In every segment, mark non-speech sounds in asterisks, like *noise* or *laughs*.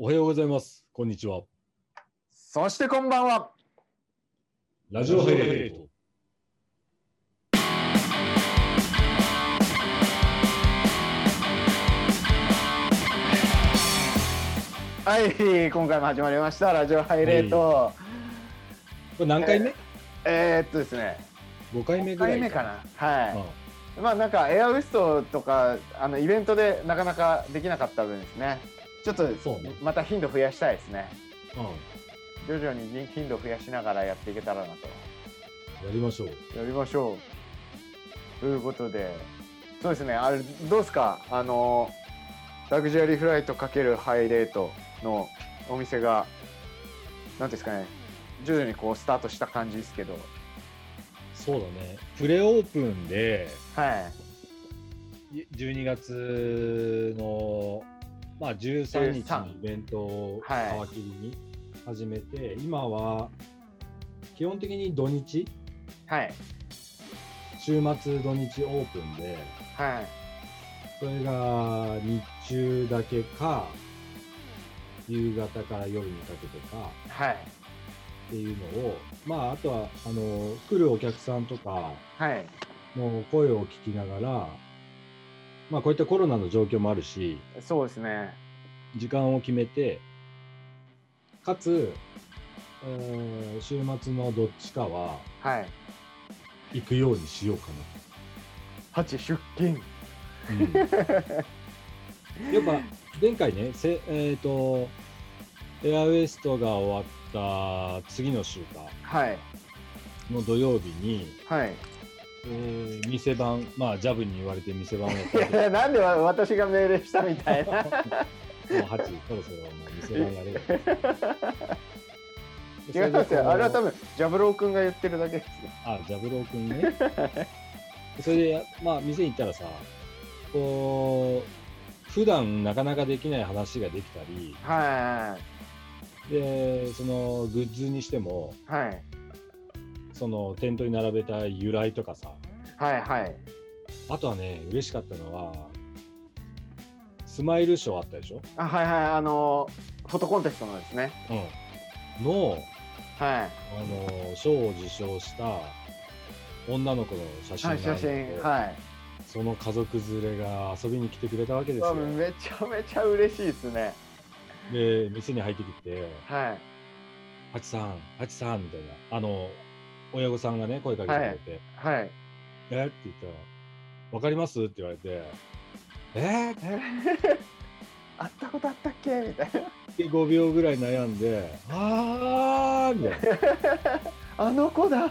おはようございます。こんにちは。そしてこんばんは。ラジオハイレート。はい、今回も始まりました。ラジオハイレート。これ何回目、えー、っとですね、?5 回目5ぐらい回目かな。はあい。まあなんかエアウエストとかあのイベントでなかなかできなかった分ですね。ちょっとまた頻度増やしたいですね。あ徐々に頻度増やしながらやっていけたらなと。やりましょう。やりましょう。ということで、そうですね、あれ、どうですか、あの、ラグジュアリーフライト×ハイレートのお店が、なんていうんですかね、徐々にこうスタートした感じですけど、そうだね。プレオープンで、はい、い12月の、まあ、13日13にイベントをはい皮切りに始めて、今は基本的に土日、はい、週末土日オープンで、はい、それが日中だけか、夕方から夜にかけてかはい、っていうのを、まあ、あとはあの来るお客さんとかはい、の声を聞きながら、まあ、こういったコロナの状況もあるし、そうですね、時間を決めて、かつ、えー週末のどっちかははい、行くようにしようか8出勤、な。うん、やっぱ前回ね、せえっ、と、エアウエストが終わった次の週かはい、の土曜日に、はい。えー店番、まあ、ジャブに言われて店番をやったいや、なんで私が命令したみたいな。もう8、そろそろもう店番やれよ。*laughs* 違いますよ、あれは多分。分、ジャブロー君が言ってるだけですよ。あ、ジャブロー君ね。それで、まあ、店に行ったらさ、こう、普段なかなかできない話ができたり、はい、で、そのグッズにしても、はい、その店頭に並べた由来とかさ、はい、はい。あとはね、嬉しかったのは、スマイル賞あったでしょ？あはいはい。あのフォトコンテストのですね。うん。の、はい。あの、賞を受賞した女の子の写真はい写真。はい。その家族連れが遊びに来てくれたわけですよ。あめちゃめちゃ嬉しいですね。で、店に入ってきて、はいハチさん、ハチさんみたいな、あの、親御さんがね、声かけてくれて、はい。え？って言ったら、わかります？って言われて、え？ー、っえ？会ったことあったっけ？みたいな。て5秒ぐらい悩んで、あーみたいな、*laughs* あの子だ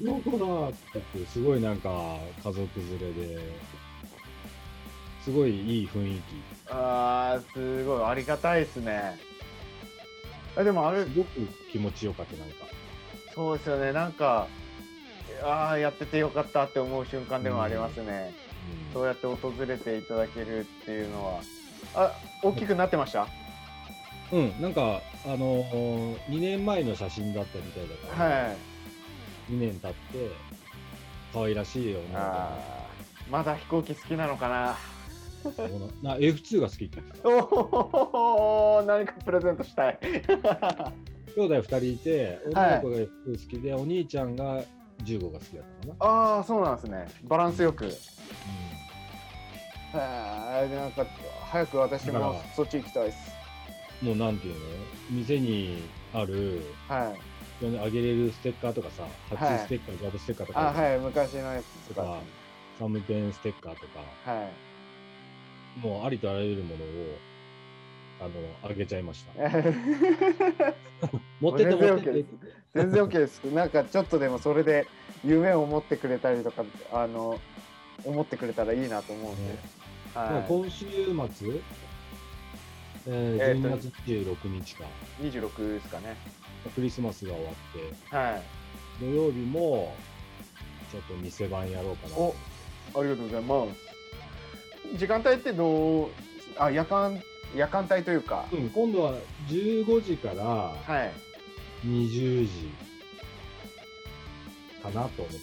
どこだって言って、すごいなんか家族連れで、すごいいい雰囲気。あーすごい。ありがたいですね。あでもあれすごく気持ちよかった、なんか。そうですよね。なんかああやっててよかったって思う瞬間でもありますね、うん。そうやって訪れていただけるっていうのは。あ大きくなってました？うん、なんか、あのー、2年前の写真だったみたいだから、はい。2年経って、可愛らしい女の子があーまだ飛行機好きなのかな？な F2 が好きって言ってた。おお何かプレゼントしたい兄弟2人いて、女の子が F2 好きで、お兄ちゃんが15が好きだったかな。ああそうなんですね。バランスよく。へえなんか早く私もそっち行きたいです。うん、もうなんていうの？店にある、はい。あげれるステッカーとかさ、はい。初ステッカー、ジャブステッカーとか、あはい昔のやつとか。とかサムペンステッカーとか、はい。もうありとあらゆるものを、あの、あげちゃいました。持ってって全然持っててです。全然 OK です。なんかちょっとでもそれで夢を持ってくれたりとか、あの、思ってくれたらいいなと思うんで。ねまあは今週末、えーえーと12月26日か、い。26ですかね。クリスマスが終わって、はい。土曜日も、ちょっと店番やろうかなと思って。ありがとうございます。時間帯ってどう、あ、夜間、夜間帯というか。うん、今度は15時からはい。20時かなと思ってる。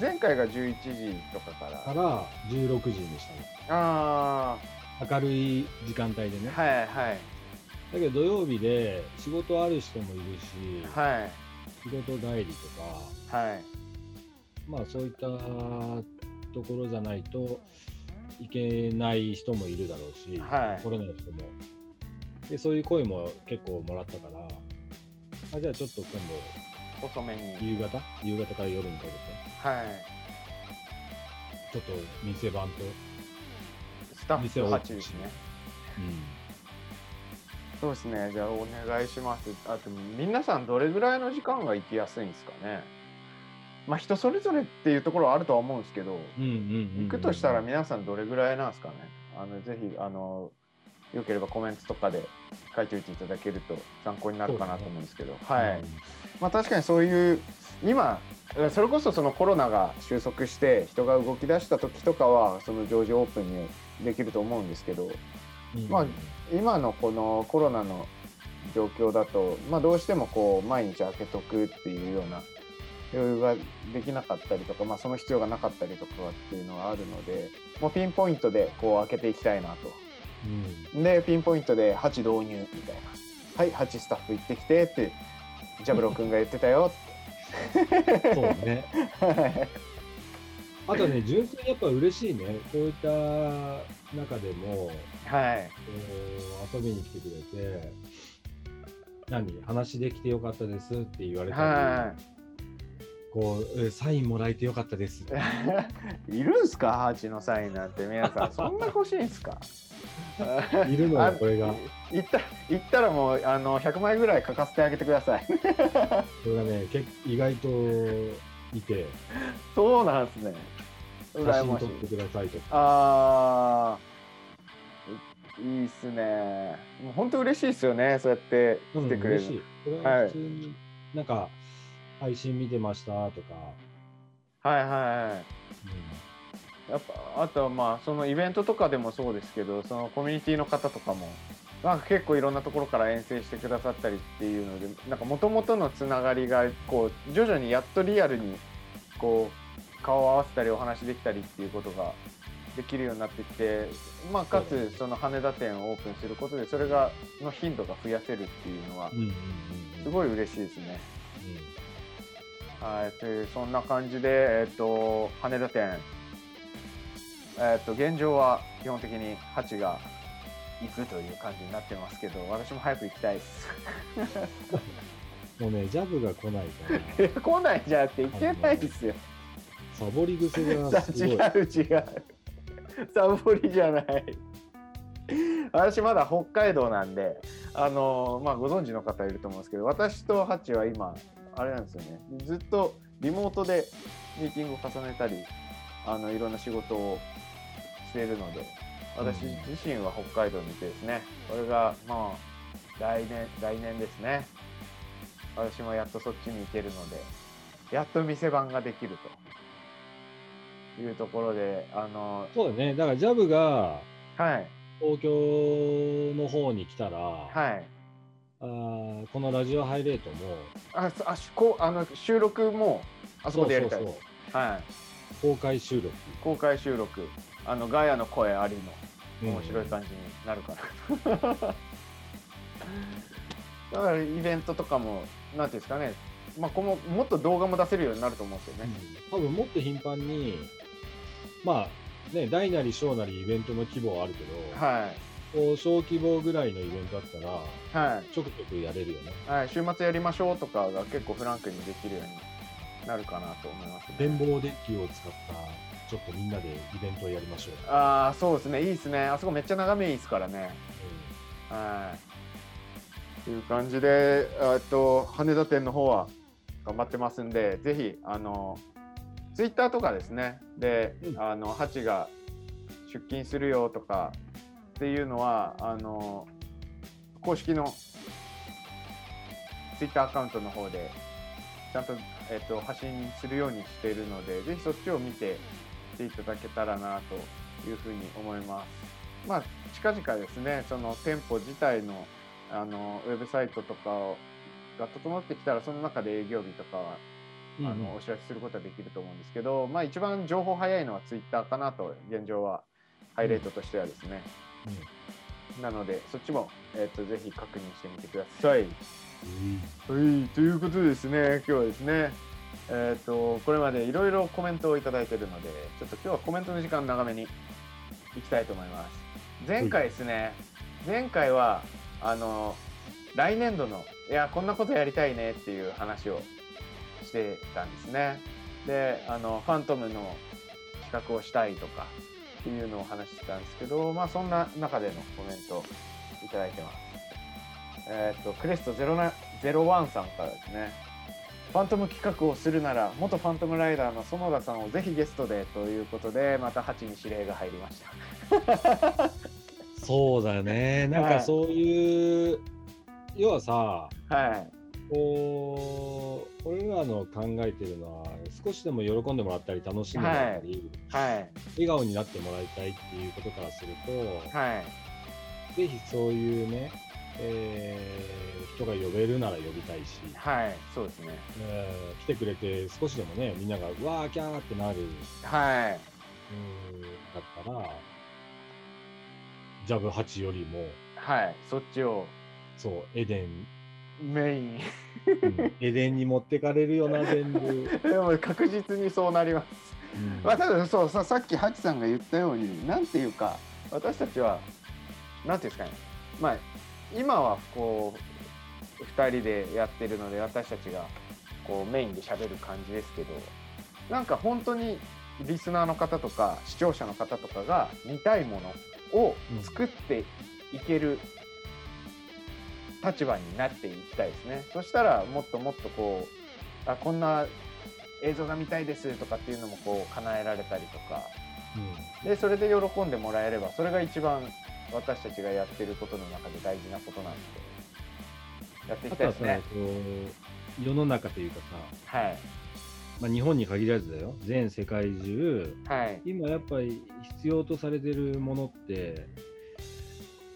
前回が11時とかから。から16時にしたあの。明るい時間帯でね。あ、はいはい。だけど土曜日で仕事ある人もいるし、はい仕事帰りとか、はいまあそういったところじゃないといけない人もいるだろうし、はい。来れない人も。で、そういう声も結構もらったから、あじゃあちょっと今遅めに。度夕方？夕方から夜にかけて、はい。ちょっと店番と、スタッフ店を8ですね。そうですね。じゃあお願いします。あと皆さんどれぐらいの時間が行きやすいんですかね？まあ人それぞれっていうところはあるとは思うんですけど行くとしたら皆さんどれぐらいなんですかね。あのぜひあのよければコメントとかで書いておいていただけると参考になるかなと思うんですけど、はい、まあ確かにそういう今それこそそのコロナが収束して人が動き出した時とかはその常時オープンにできると思うんですけど。うん。まあ今のこのコロナの状況だと、まあ、どうしてもこう毎日開けとくっていうような余裕ができなかったりとか、まあ、その必要がなかったりとかっていうのはあるのでもうピンポイントでこう開けていきたいなと。うんでピンポイントで8導入みたいな「はい8スタッフ行ってきて」ってジャブロ君が言ってたよそうね。って。あとね、純粋にやっぱ嬉しいね。こういった中でも、はい遊びに来てくれて、何？話できてよかったですって言われたり、はこうえサインもらえてよかったです。い。*laughs* いるんすか？ハチのサインなんて皆さん *laughs* そんな欲しいんすか？*laughs* いるのあよ、これが。行った行ったらもうあの100枚ぐらい書かせてあげてください。これがね、結意外といて、そうなんですね。写真撮っ。てくださいとか。あーいいいっすね。もう本当嬉しいですよね。そうやって来てくれる嬉しい。これは普通に、なんか、配信見てましたとか、はいはいはい。やっぱあとはまあそのイベントとかでもそうですけどそのコミュニティの方とかもなんか結構いろんなところから遠征してくださったりっていうのでなんかもともとのつながりがこう徐々にやっとリアルにこう顔を合わせたりお話できたりっていうことができるようになってきて、まあ、かつその羽田店をオープンすることでそれがの頻度が増やせるっていうのはうんうんうんうん。すごい嬉しいですね。うんはい、でそんな感じで、えっと羽田店、えっと現状は基本的にハチが行くという感じになってますけど私も早く行きたいです。*laughs* もうね、ジャブが来ないから、*laughs* 来ないじゃなくて行けないですよ。サボり癖がさすごい。*laughs* 違う違う。サボりじゃない。私まだ北海道なんで、あのまあご存知の方いると思うんですけど、私とハチは今あれなんですよね。ずっとリモートでミーティングを重ねたり、あのいろんな仕事をしているので、私うん自身は北海道にいてですね、これがまあ来年来年ですね。私もやっとそっちに行けるので、やっと店番ができるというところで、あのそうだね。だからジャブがはい東京の方に来たら、はい。あーこのラジオハイレートもあ、そあしこうあの収録もあそこでやりたいはい。う公開収録。公開収録、あのガヤの声ありの面白いじ。感じになるかな。*laughs* だからイベントとかもなんていうんですかね。まあこのもっと動画も出せるようになると思うんですよね。多分もっと頻繁に、まあね、大なり小なりイベントの規模はあるけど、はいこう小規模ぐらいのイベントだったら、はいちょくちょくやれるよね。はい。週末やりましょうとかが結構フランクにできるようになるかなと思います、ね。展望デッキを使った、ちょっとみんなでイベントをやりましょう。ああそうですねいいですね。あそこめっちゃ眺めいいですからね。はい。という感じで、えっと羽田店の方は頑張ってますんで、ぜひあのツイッターとかですね、で、うんあのハチが出勤するよとかっていうのはあの公式のツイッターアカウントの方でちゃんとえっと発信するようにしているので、ぜひそっちを見て来ていただけたらなというふうに思います。まあ近々ですね、その店舗自体のあのウェブサイトとかをが整ってきたら、その中で営業日とかは、うんあのお知らせすることはできると思うんですけど、まあ一番情報早いのはツイッターかなと、現状はハイレートとしてはですね。なのでそっちも、えー、とぜひ確認してみてください。うんはい、ということでですね、今日はですね、えっ、と、これまでいろいろコメントをいただいているので、ちょっと今日はコメントの時間長めにいきたいと思います。前回ですね、前回は、あの、来年度の、いや、こんなことやりたいねっていう話をしてたんですね。で、あの、ファントムの企画をしたいとかっていうのを話してたんですけど、まあ、そんな中でのコメントいただいてます。えっ、と、クレスト01さんからですね。ファントム企画をするなら、元ファントムライダーの園田さんをぜひゲストでということで、また8に指令が入りました。そうだよね。なんはいかそういう、要はさ、はい。こう、俺らの考えてるのは、少しでも喜んでもらったり、楽しんでもらったり、はい。笑顔になってもらいたいっていうことからすると、はい。ぜひそういうね、えー人が呼べるなら呼びたいし、はい。そうですね。えー来てくれて少しでもね、みんながうわーキャーってなる、はい。うんだったら、ジャブ8よりも、はい。そっちをそう、エデン、メイン。うんエデンに持ってかれるよな、全部。*laughs* でも確実にそうなります。うんまあ、ただそうささっきハチさんが言ったようになんていうか私たちはなんていうんですかねまあ今はこう2人でやってるので私たちがこうメインで喋る感じですけどなんか本当にリスナーの方とか視聴者の方とかが見たいものを作っていける立場になっていきたいですね。そしたらもっともっとこうあこんな映像が見たいですとかっていうのもこう叶えられたりとか。でそれで喜んでもらえればそれが一番私たちがやってることの中で大事なことなので。やっていきたいですね。世の中というかさ、はい。まあ、日本に限らずだよ、全世界中、はい。今やっぱり必要とされてるものって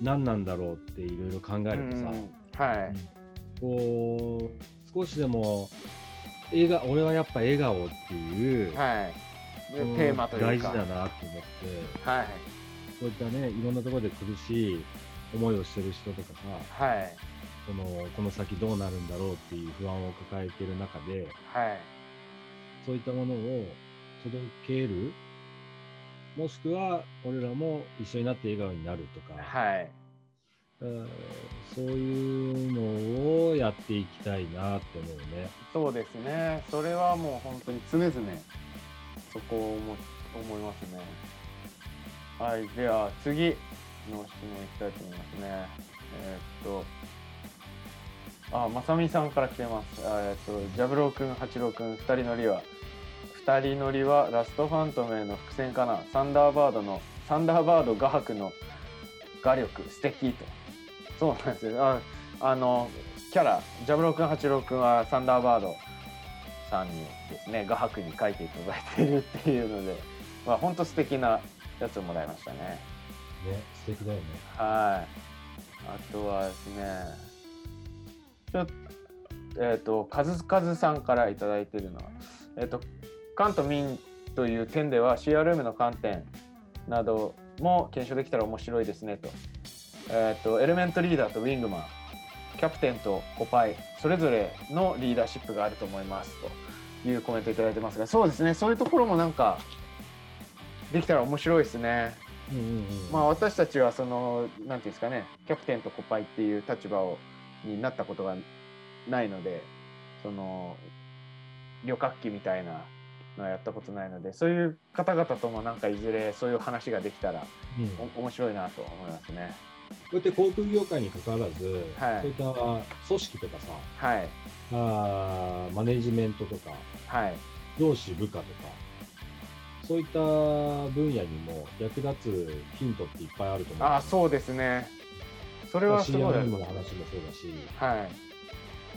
何なんだろうっていろいろ考えるとさ、うんはい。こう少しでも笑顔俺はやっぱ笑顔っていう、はい。テーマというか。大事だなと思ってはい。そういったねいろんなところで苦しい思いをしてる人とかさはい。このこの先どうなるんだろうっていう不安を抱えてる中ではい。そういったものを届けるもしくは俺らも一緒になって笑顔になるとか、はい。うんそういうのをやっていきたいなって思うね。そうですね。それはもう本当に常々そこを思思いますね。はいでは次の質問いきたいと思いますね。えーっとあまさみさんから来てます。えーっとジャブロー君八郎君二人乗りは二人乗りはラストファントムへの伏線かな。サンダーバードのサンダーバード画伯の画力素敵と。そうなんですよああのキャラジャブロー君八郎君はサンダーバードさんにですね画伯に描いていただいているっていうので *laughs* まあ本当素敵なやつをもらいましたねね素敵だよね。はいあとはですねちょっとえっ、とカズカズさんからいただいているのはえっ、と関と民という点では CRM の観点なども検証できたら面白いですねと。えっ、とエレメントリーダーとウィングマンキャプテンとコパイそれぞれのリーダーシップがあると思いますというコメントいただいてますがそうですねそういうところもなんかできたら面白いですね。うんうんうん。まあ私たちはそのなんていうんですかねキャプテンとコパイっていう立場をになったことがないのでその旅客機みたいなのはやったことないのでそういう方々ともなんかいずれそういう話ができたらうん面白いなと思いますね。うやって航空業界に関わらず、はい。そういった組織とかさはい。あーマネジメントとかはい。上司部下とかそういった分野にも役立つヒントっていっぱいあると思う。あそうですね。それはすごいあ CRM の話もそうだし。はい。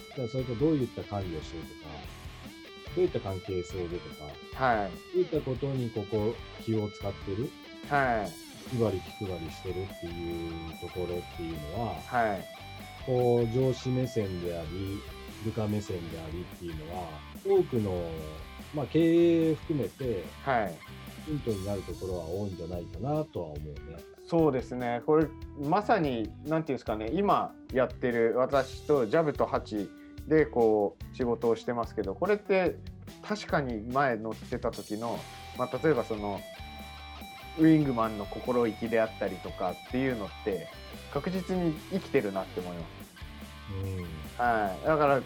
だからそれとどういった管理をしてるとかどういった関係性でとかはい。どういったことにここ気を使ってる。はい気張り気配りしてるっていうところっていうのははい。こう上司目線であり部下目線でありっていうのは多くの、まあ、経営含めてはい。ヒントになるところは多いんじゃないかなとは思うね。そうですね。これまさになんていうんですかね。今やってる私とジャブとハチでこう仕事をしてますけどこれって確かに前乗ってた時の、まあ、例えばそのウィングマンの心意気であったりとかっていうのって確実に生きてるなって思います。うん。はい、だから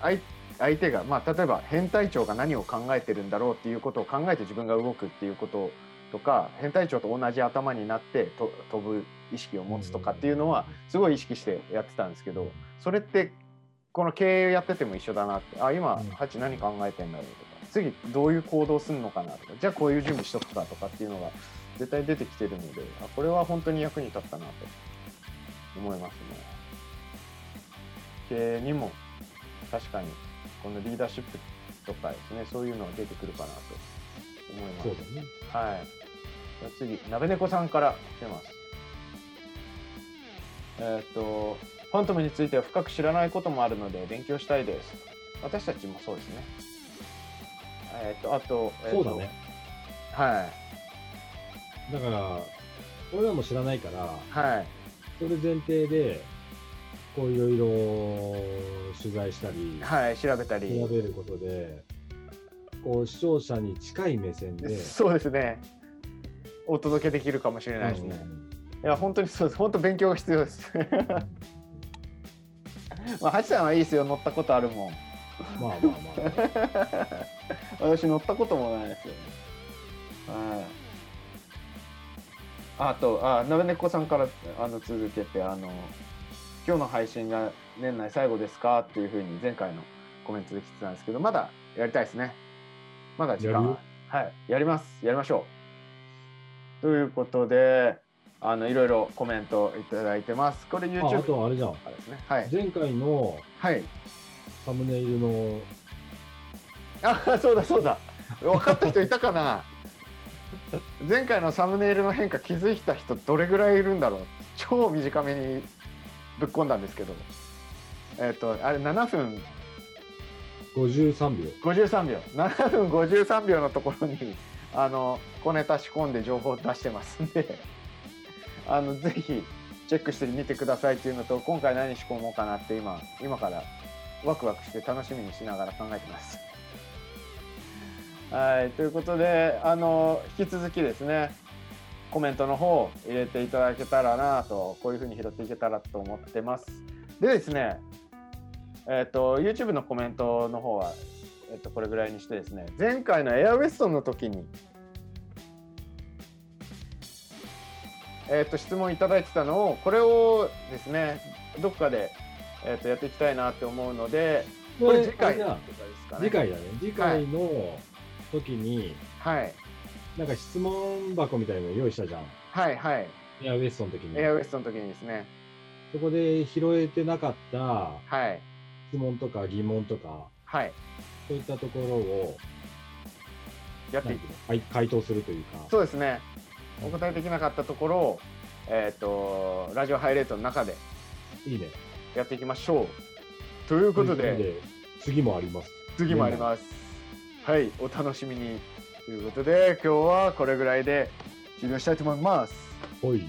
相相手が、まあ、例えば変態長が何を考えてるんだろうっていうことを考えて自分が動くっていうこととか変態長と同じ頭になってと飛ぶ意識を持つとかっていうのはすごい意識してやってたんですけどそれってこの経営やってても一緒だなってあ今うん。ハチ何考えてんだろうとか。次どういう行動するのかなとか。じゃあこういう準備しとくかとかっていうのが絶対出てきてるのであこれは本当に役に立ったなと思いますね。経営にも確かにこのリーダーシップとかですねそういうのが出てくるかなと思います。そうだね。はい。じゃあ次、鍋猫さんから来てます。えっ、と、ファントムについては深く知らないこともあるので勉強したいです。私たちもそうですね。えっ、と、あと、えーとそうだね。。はい。だから、俺らも知らないから、はい。それ前提で、こういろいろ取材したり、はい。調べたり。調べることで、こう視聴者に近い目線で、そうですね。お届けできるかもしれないですね。うんいや、本当にそうです。本当勉強が必要です。*laughs* まあ、ハチさんはいいですよ。乗ったことあるもん。まあまあまあ。*laughs* 私乗ったこともないですよね。はい。あと、あ、なべねこさんからあの続けて、あの、今日の配信が年内最後ですかっていうふうに前回のコメントで来てたんですけど、まだやりたいですね。まだ時間は。はい。やります。やりましょう。ということで、あの、いろいろコメントいただいてます。これあ YouTube あとあれじゃん。ですね。はい。前回のはい。サムネイルの、あそうだそうだ分かった人いたかな？*laughs* 前回のサムネイルの変化気づいた人どれぐらいいるんだろう。超短めにぶっ込んだんですけど。えっ、とあれ7分。53秒。53秒。7分53秒のところにあの小ネタ仕込んで情報を出してますんで。*laughs* あのぜひチェックしてみてくださいっていうのと今回何仕込もうかなって今今からワクワクして楽しみにしながら考えてます。はいということであの引き続きですねコメントの方入れていただけたらなとこういうふうに拾っていけたらと思ってます。でですねえっ、と YouTube のコメントの方はえっと、これぐらいにしてですね前回のエアウェストンの時に、えっと質問いただいてたのをこれをですねどっかで、えっとやっていきたいなって思うのでこれ次回とかですかね次回だね。次回の時に、はいなんか質問箱みたいなの用意したじゃん。はいはいエアウェストの時に。エアウェストの時にですねそこで拾えてなかったはい質問とか疑問とか、はいそういったところを、やっていくなんていうのはい回答するというか、そうですねお答えできなかったところをえっ、とラジオハイレートの中でいいね。やっていきましょうということで次もあります。次もあります。はい、お楽しみに。ということで、今日はこれぐらいで終了したいと思います。ほい。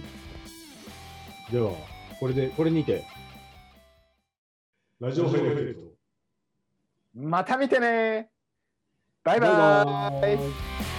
では、これで、これにて、ラジオハイライト。また見てねバイバーイバイバ